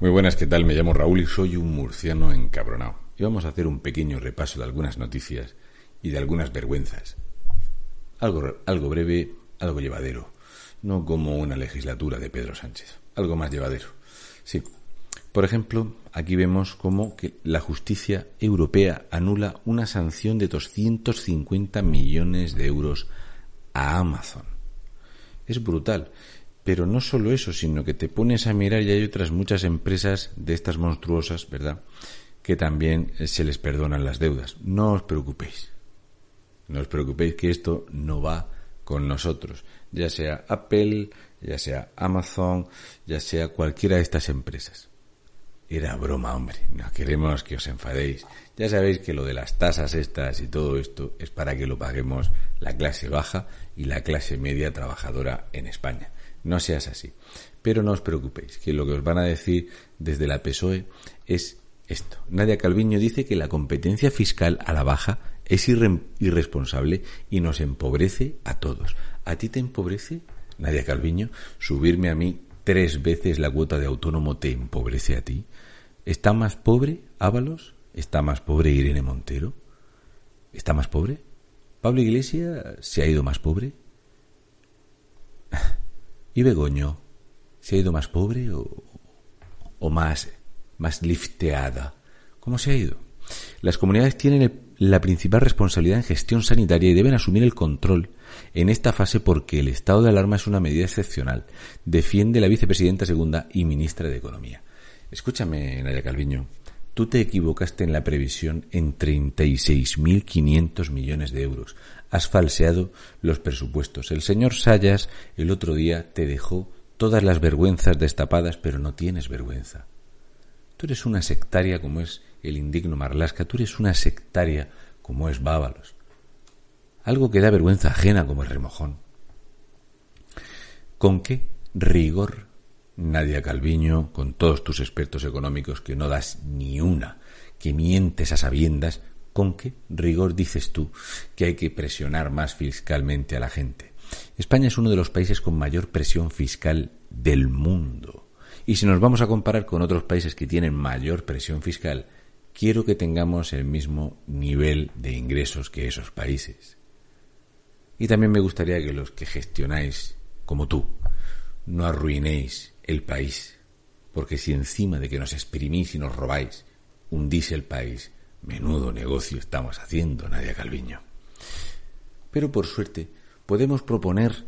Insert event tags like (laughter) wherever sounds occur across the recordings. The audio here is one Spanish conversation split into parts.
Muy buenas, ¿qué tal? Me llamo Raúl y soy un murciano encabronado. Y vamos a hacer un pequeño repaso de algunas noticias y de algunas vergüenzas. Algo, algo breve, algo llevadero. No como una legislatura de Pedro Sánchez. Algo más llevadero. Sí. Por ejemplo, aquí vemos cómo que la justicia europea anula una sanción de 250 millones de euros a Amazon. Es brutal. Pero no solo eso, sino que te pones a mirar y hay otras muchas empresas de estas monstruosas, ¿verdad? Que también eh, se les perdonan las deudas. No os preocupéis. No os preocupéis que esto no va con nosotros. Ya sea Apple, ya sea Amazon, ya sea cualquiera de estas empresas. Era broma, hombre. No queremos que os enfadéis. Ya sabéis que lo de las tasas estas y todo esto es para que lo paguemos la clase baja y la clase media trabajadora en España. No seas así. Pero no os preocupéis, que lo que os van a decir desde la PSOE es esto. Nadia Calviño dice que la competencia fiscal a la baja es irresponsable y nos empobrece a todos. ¿A ti te empobrece, Nadia Calviño? Subirme a mí tres veces la cuota de autónomo te empobrece a ti. ¿Está más pobre Ábalos? ¿Está más pobre Irene Montero? ¿Está más pobre? ¿Pablo Iglesias se ha ido más pobre? (laughs) ¿Y Begoño se ha ido más pobre o, más, más lifteada? ¿Cómo se ha ido? Las comunidades tienen la principal responsabilidad en gestión sanitaria y deben asumir el control en esta fase porque el estado de alarma es una medida excepcional, defiende la vicepresidenta segunda y ministra de Economía. Escúchame, Nadia Calviño, tú te equivocaste en la previsión en 36.500 millones de euros has falseado los presupuestos. El señor Sayas el otro día te dejó todas las vergüenzas destapadas, pero no tienes vergüenza. Tú eres una sectaria como es el indigno Marlasca, tú eres una sectaria como es Bábalos. Algo que da vergüenza ajena como el remojón. ¿Con qué rigor, Nadia Calviño, con todos tus expertos económicos que no das ni una, que mientes a sabiendas, ¿Con qué rigor dices tú que hay que presionar más fiscalmente a la gente? España es uno de los países con mayor presión fiscal del mundo. Y si nos vamos a comparar con otros países que tienen mayor presión fiscal, quiero que tengamos el mismo nivel de ingresos que esos países. Y también me gustaría que los que gestionáis, como tú, no arruinéis el país, porque si encima de que nos exprimís y nos robáis, hundís el país, Menudo negocio estamos haciendo, Nadia Calviño. Pero por suerte podemos proponer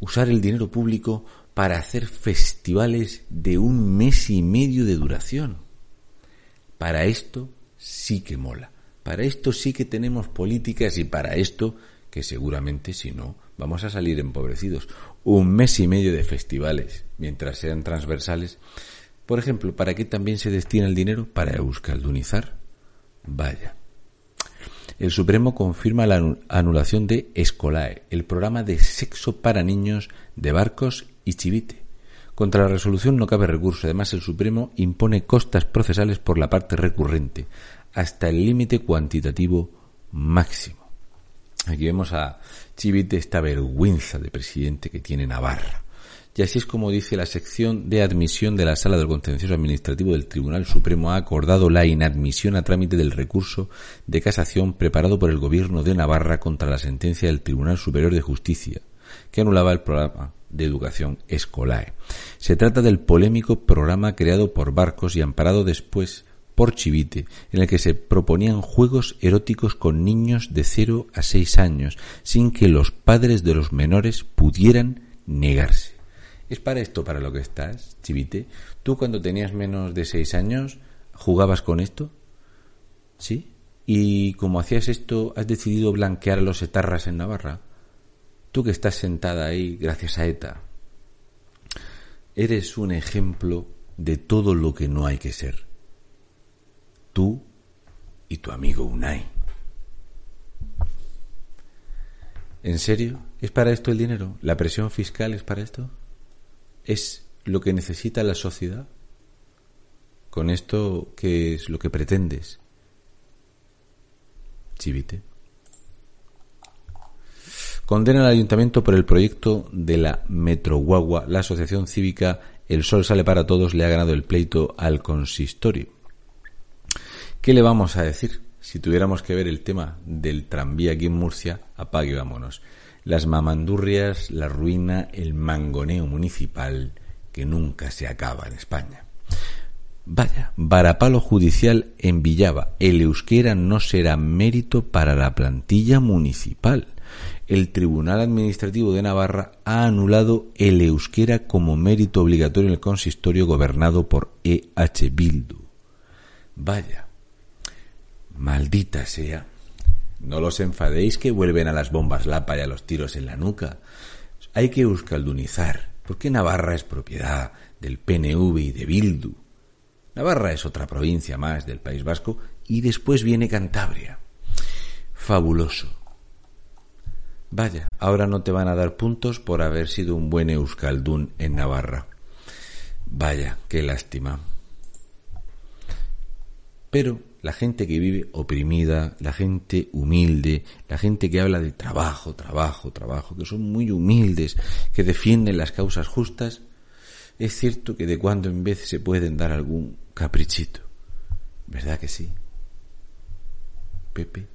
usar el dinero público para hacer festivales de un mes y medio de duración. Para esto sí que mola. Para esto sí que tenemos políticas y para esto que seguramente si no vamos a salir empobrecidos. Un mes y medio de festivales, mientras sean transversales. Por ejemplo, ¿para qué también se destina el dinero? Para euskaldunizar Vaya. El Supremo confirma la anulación de Escolae, el programa de sexo para niños de Barcos y Chivite. Contra la resolución no cabe recurso. Además, el Supremo impone costas procesales por la parte recurrente, hasta el límite cuantitativo máximo. Aquí vemos a Chivite esta vergüenza de presidente que tiene Navarra. Y así es como dice la sección de admisión de la Sala del Contencioso Administrativo del Tribunal Supremo ha acordado la inadmisión a trámite del recurso de casación preparado por el Gobierno de Navarra contra la sentencia del Tribunal Superior de Justicia, que anulaba el programa de educación Escolae. Se trata del polémico programa creado por Barcos y amparado después por Chivite, en el que se proponían juegos eróticos con niños de 0 a 6 años, sin que los padres de los menores pudieran negarse. ¿Es para esto para lo que estás, Chivite? ¿Tú cuando tenías menos de seis años jugabas con esto? ¿Sí? ¿Y como hacías esto, has decidido blanquear a los etarras en Navarra? Tú que estás sentada ahí gracias a ETA. Eres un ejemplo de todo lo que no hay que ser. Tú y tu amigo Unai. ¿En serio? ¿Es para esto el dinero? ¿La presión fiscal es para esto? ¿Es lo que necesita la sociedad? ¿Con esto qué es lo que pretendes? Chivite. Condena al ayuntamiento por el proyecto de la Metro Guagua. La asociación cívica El Sol Sale para Todos le ha ganado el pleito al consistorio. ¿Qué le vamos a decir? Si tuviéramos que ver el tema del tranvía aquí en Murcia, apague vámonos. Las mamandurrias, la ruina, el mangoneo municipal que nunca se acaba en España. Vaya, varapalo judicial en Villava. El euskera no será mérito para la plantilla municipal. El Tribunal Administrativo de Navarra ha anulado el euskera como mérito obligatorio en el consistorio gobernado por EH Bildu. Vaya, maldita sea. No los enfadéis que vuelven a las bombas lapa y a los tiros en la nuca. Hay que euskaldunizar, porque Navarra es propiedad del PNV y de Bildu. Navarra es otra provincia más del País Vasco y después viene Cantabria. Fabuloso. Vaya, ahora no te van a dar puntos por haber sido un buen euskaldún en Navarra. Vaya, qué lástima. Pero la gente que vive oprimida, la gente humilde, la gente que habla de trabajo, trabajo, trabajo, que son muy humildes, que defienden las causas justas, es cierto que de cuando en vez se pueden dar algún caprichito. ¿Verdad que sí? Pepe.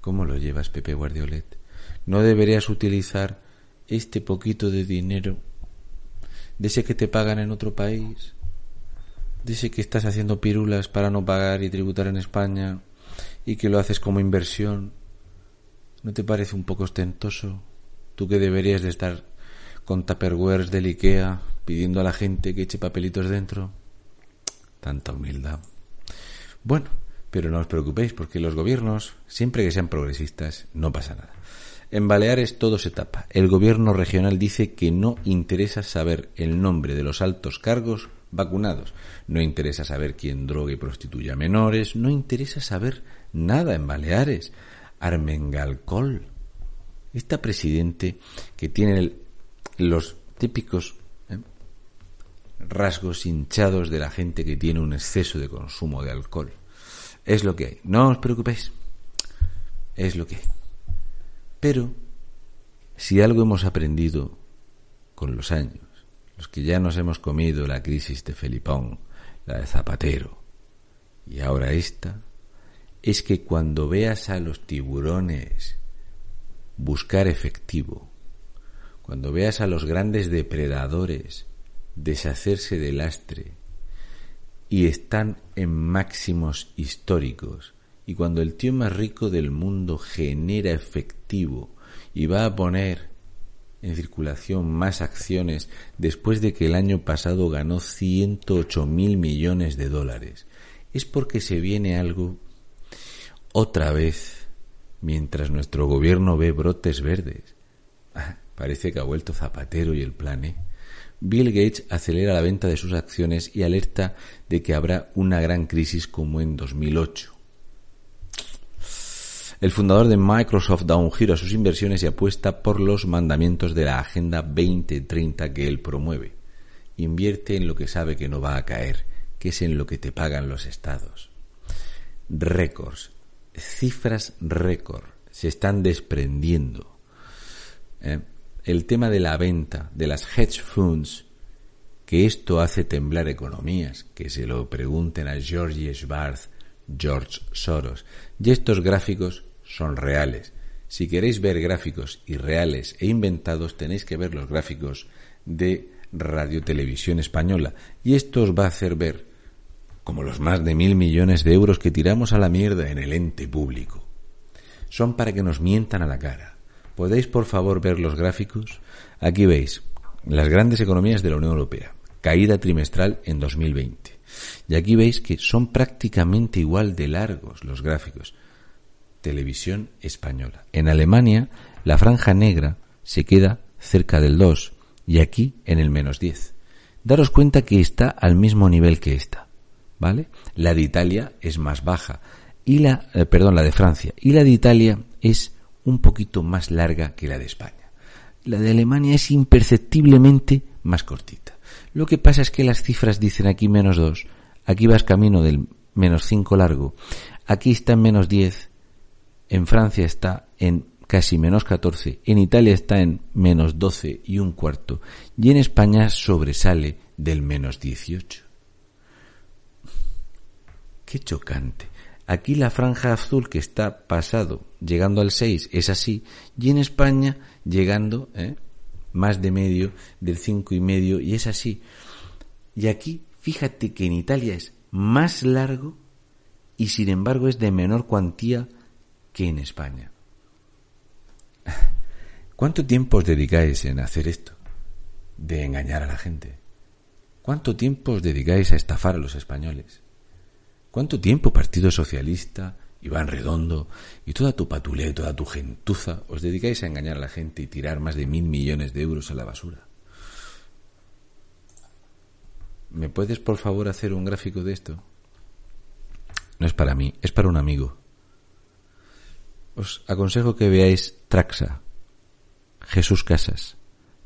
¿Cómo lo llevas, Pepe Guardiolet? ¿No deberías utilizar este poquito de dinero de ese que te pagan en otro país? Dice que estás haciendo pirulas para no pagar y tributar en España y que lo haces como inversión. ¿No te parece un poco ostentoso? Tú que deberías de estar con tupperwares del Ikea pidiendo a la gente que eche papelitos dentro. Tanta humildad. Bueno, pero no os preocupéis porque los gobiernos, siempre que sean progresistas, no pasa nada. En Baleares todo se tapa. El gobierno regional dice que no interesa saber el nombre de los altos cargos vacunados. No interesa saber quién droga y prostituye a menores. No interesa saber nada en Baleares. Armengalcol. Esta presidente que tiene los típicos ¿eh? rasgos hinchados de la gente que tiene un exceso de consumo de alcohol. Es lo que hay. No os preocupéis. Es lo que hay. Pero, si algo hemos aprendido con los años, los que ya nos hemos comido la crisis de Felipón, la de Zapatero, y ahora esta, es que cuando veas a los tiburones buscar efectivo, cuando veas a los grandes depredadores deshacerse del lastre y están en máximos históricos, y cuando el tío más rico del mundo genera efectivo y va a poner en circulación más acciones después de que el año pasado ganó 108 mil millones de dólares, es porque se viene algo otra vez mientras nuestro gobierno ve brotes verdes. Ah, parece que ha vuelto Zapatero y el plan ¿eh? Bill Gates acelera la venta de sus acciones y alerta de que habrá una gran crisis como en 2008. El fundador de Microsoft da un giro a sus inversiones y apuesta por los mandamientos de la Agenda 2030 que él promueve. Invierte en lo que sabe que no va a caer, que es en lo que te pagan los estados. Récords, cifras récord, se están desprendiendo. ¿Eh? El tema de la venta de las hedge funds, que esto hace temblar economías, que se lo pregunten a George Schwartz, George Soros. Y estos gráficos son reales. Si queréis ver gráficos irreales e inventados, tenéis que ver los gráficos de Radio Televisión Española. Y esto os va a hacer ver como los más de mil millones de euros que tiramos a la mierda en el ente público. Son para que nos mientan a la cara. ¿Podéis por favor ver los gráficos? Aquí veis las grandes economías de la Unión Europea. Caída trimestral en 2020. Y aquí veis que son prácticamente igual de largos los gráficos televisión española. En Alemania, la franja negra se queda cerca del 2 y aquí en el menos 10. daros cuenta que está al mismo nivel que esta, ¿vale? La de Italia es más baja y la, eh, perdón, la de Francia y la de Italia es un poquito más larga que la de España. La de Alemania es imperceptiblemente más cortita. Lo que pasa es que las cifras dicen aquí menos 2, aquí vas camino del menos 5 largo, aquí está en menos 10, en Francia está en casi menos 14, en Italia está en menos 12 y un cuarto, y en España sobresale del menos 18. Qué chocante. Aquí la franja azul que está pasado, llegando al 6, es así, y en España llegando ¿eh? Más de medio del cinco y medio, y es así. Y aquí, fíjate que en Italia es más largo y sin embargo es de menor cuantía que en España. (laughs) ¿Cuánto tiempo os dedicáis en hacer esto? De engañar a la gente. ¿Cuánto tiempo os dedicáis a estafar a los españoles? ¿Cuánto tiempo Partido Socialista, Iván Redondo y toda tu patulea y toda tu gentuza os dedicáis a engañar a la gente y tirar más de mil millones de euros a la basura? ¿Me puedes por favor hacer un gráfico de esto? No es para mí, es para un amigo. Os aconsejo que veáis Traxa, Jesús Casas,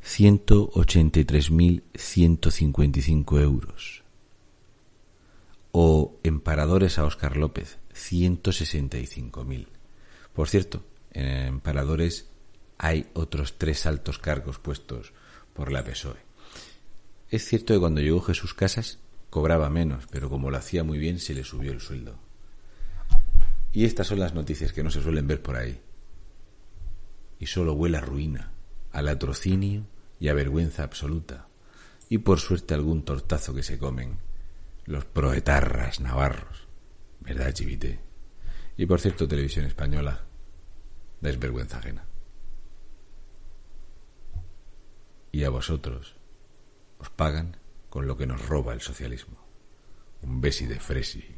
183.155 euros. O Emparadores a Óscar López, 165.000. Por cierto, en Emparadores hay otros tres altos cargos puestos por la PSOE. Es cierto que cuando llegó Jesús Casas cobraba menos, pero como lo hacía muy bien se le subió el sueldo. Y estas son las noticias que no se suelen ver por ahí. Y solo huele a ruina, a latrocinio y a vergüenza absoluta. Y por suerte algún tortazo que se comen los proetarras navarros. ¿Verdad, Chivite? Y por cierto, televisión española, dais vergüenza ajena. Y a vosotros os pagan con lo que nos roba el socialismo. Un besi de fresi.